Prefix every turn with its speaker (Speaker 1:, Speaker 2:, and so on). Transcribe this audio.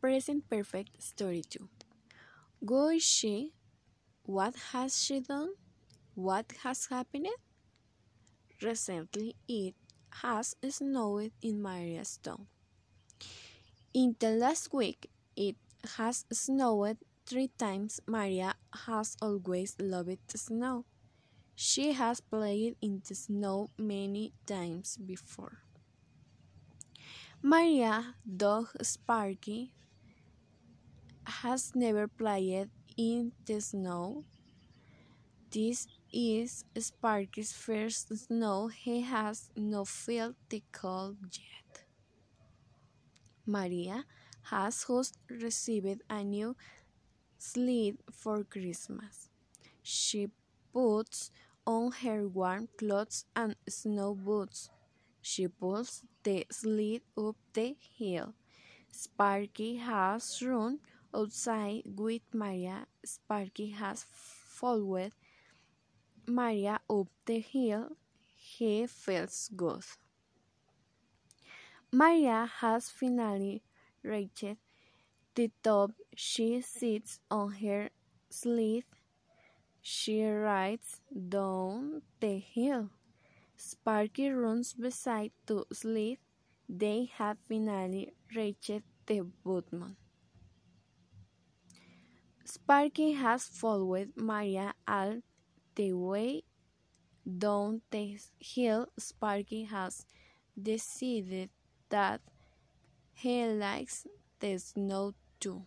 Speaker 1: present perfect story 2. Who is she? What has she done? What has happened? Recently, it has snowed in Maria's town. In the last week, it has snowed three times. Maria has always loved the snow. She has played in the snow many times before. Maria, dog Sparky, has never played in the snow. This is Sparky's first snow. He has not felt the cold yet. Maria has just received a new sled for Christmas. She puts on her warm clothes and snow boots. She pulls the sled up the hill. Sparky has run outside with Maria. Sparky has followed Maria up the hill. He feels good. Maria has finally reached the top. She sits on her sled she rides down the hill. Sparky runs beside the sled. They have finally reached the bottom. Sparky has followed Maria all the way down the hill. Sparky has decided that he likes the snow too.